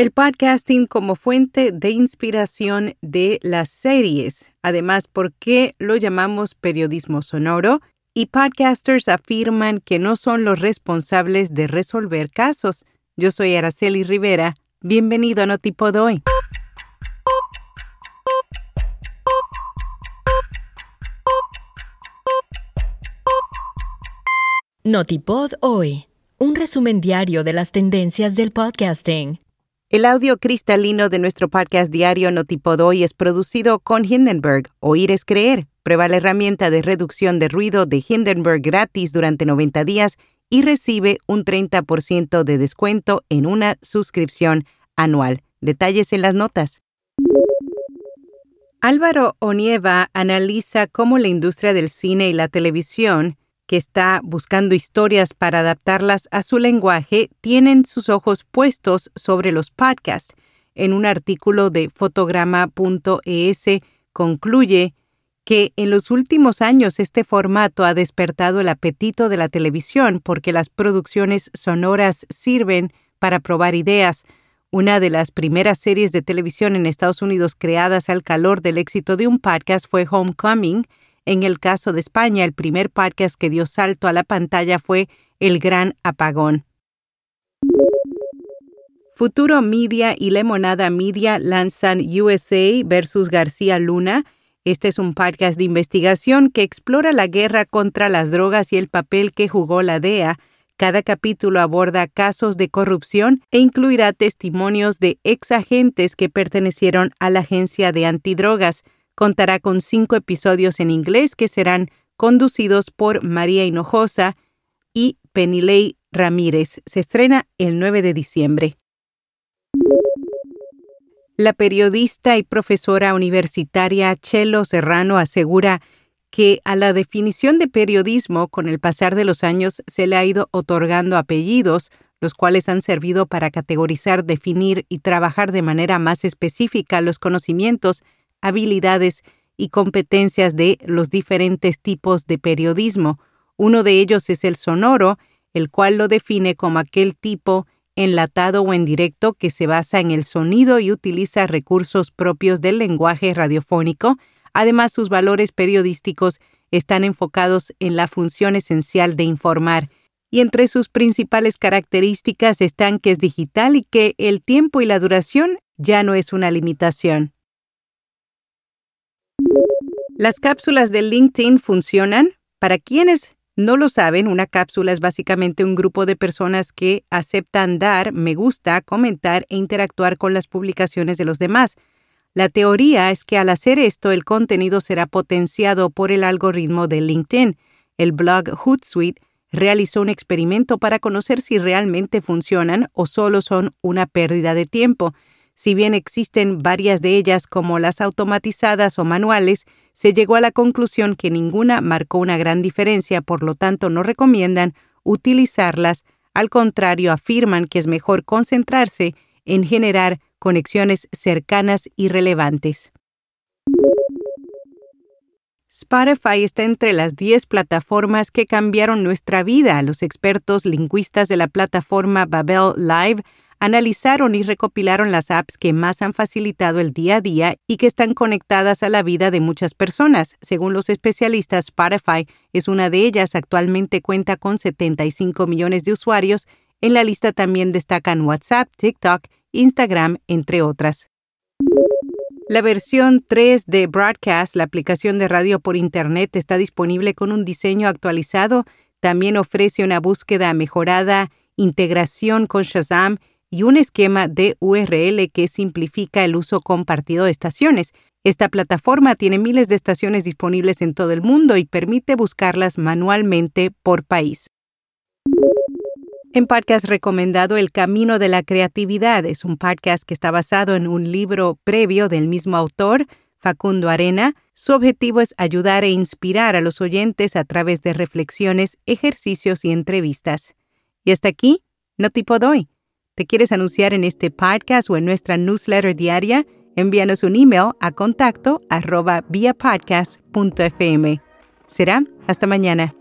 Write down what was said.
el podcasting como fuente de inspiración de las series. Además, ¿por qué lo llamamos periodismo sonoro? Y podcasters afirman que no son los responsables de resolver casos. Yo soy Araceli Rivera. Bienvenido a Notipod hoy. Notipod hoy. Un resumen diario de las tendencias del podcasting. El audio cristalino de nuestro podcast diario Notipodoy es producido con Hindenburg. Oír es creer. Prueba la herramienta de reducción de ruido de Hindenburg gratis durante 90 días y recibe un 30% de descuento en una suscripción anual. Detalles en las notas. Álvaro Onieva analiza cómo la industria del cine y la televisión que está buscando historias para adaptarlas a su lenguaje, tienen sus ojos puestos sobre los podcasts. En un artículo de fotograma.es concluye que en los últimos años este formato ha despertado el apetito de la televisión porque las producciones sonoras sirven para probar ideas. Una de las primeras series de televisión en Estados Unidos creadas al calor del éxito de un podcast fue Homecoming, en el caso de España, el primer podcast que dio salto a la pantalla fue El Gran Apagón. Futuro Media y Lemonada Media lanzan USA versus García Luna. Este es un podcast de investigación que explora la guerra contra las drogas y el papel que jugó la DEA. Cada capítulo aborda casos de corrupción e incluirá testimonios de ex agentes que pertenecieron a la agencia de antidrogas. Contará con cinco episodios en inglés que serán conducidos por María Hinojosa y Penilei Ramírez. Se estrena el 9 de diciembre. La periodista y profesora universitaria Chelo Serrano asegura que a la definición de periodismo con el pasar de los años se le ha ido otorgando apellidos, los cuales han servido para categorizar, definir y trabajar de manera más específica los conocimientos habilidades y competencias de los diferentes tipos de periodismo. Uno de ellos es el sonoro, el cual lo define como aquel tipo enlatado o en directo que se basa en el sonido y utiliza recursos propios del lenguaje radiofónico. Además, sus valores periodísticos están enfocados en la función esencial de informar, y entre sus principales características están que es digital y que el tiempo y la duración ya no es una limitación. Las cápsulas de LinkedIn funcionan. Para quienes no lo saben, una cápsula es básicamente un grupo de personas que aceptan dar me gusta, comentar e interactuar con las publicaciones de los demás. La teoría es que al hacer esto el contenido será potenciado por el algoritmo de LinkedIn. El blog Hootsuite realizó un experimento para conocer si realmente funcionan o solo son una pérdida de tiempo. Si bien existen varias de ellas como las automatizadas o manuales, se llegó a la conclusión que ninguna marcó una gran diferencia, por lo tanto no recomiendan utilizarlas, al contrario afirman que es mejor concentrarse en generar conexiones cercanas y relevantes. Spotify está entre las 10 plataformas que cambiaron nuestra vida. Los expertos lingüistas de la plataforma Babel Live analizaron y recopilaron las apps que más han facilitado el día a día y que están conectadas a la vida de muchas personas. Según los especialistas, Spotify es una de ellas. Actualmente cuenta con 75 millones de usuarios. En la lista también destacan WhatsApp, TikTok, Instagram, entre otras. La versión 3 de Broadcast, la aplicación de radio por Internet, está disponible con un diseño actualizado. También ofrece una búsqueda mejorada, integración con Shazam y un esquema de URL que simplifica el uso compartido de estaciones. Esta plataforma tiene miles de estaciones disponibles en todo el mundo y permite buscarlas manualmente por país. En podcast recomendado El Camino de la Creatividad es un podcast que está basado en un libro previo del mismo autor, Facundo Arena. Su objetivo es ayudar e inspirar a los oyentes a través de reflexiones, ejercicios y entrevistas. Y hasta aquí, no tipo doy. ¿Te quieres anunciar en este podcast o en nuestra newsletter diaria? Envíanos un email a contacto arroba viapodcast.fm. Será hasta mañana.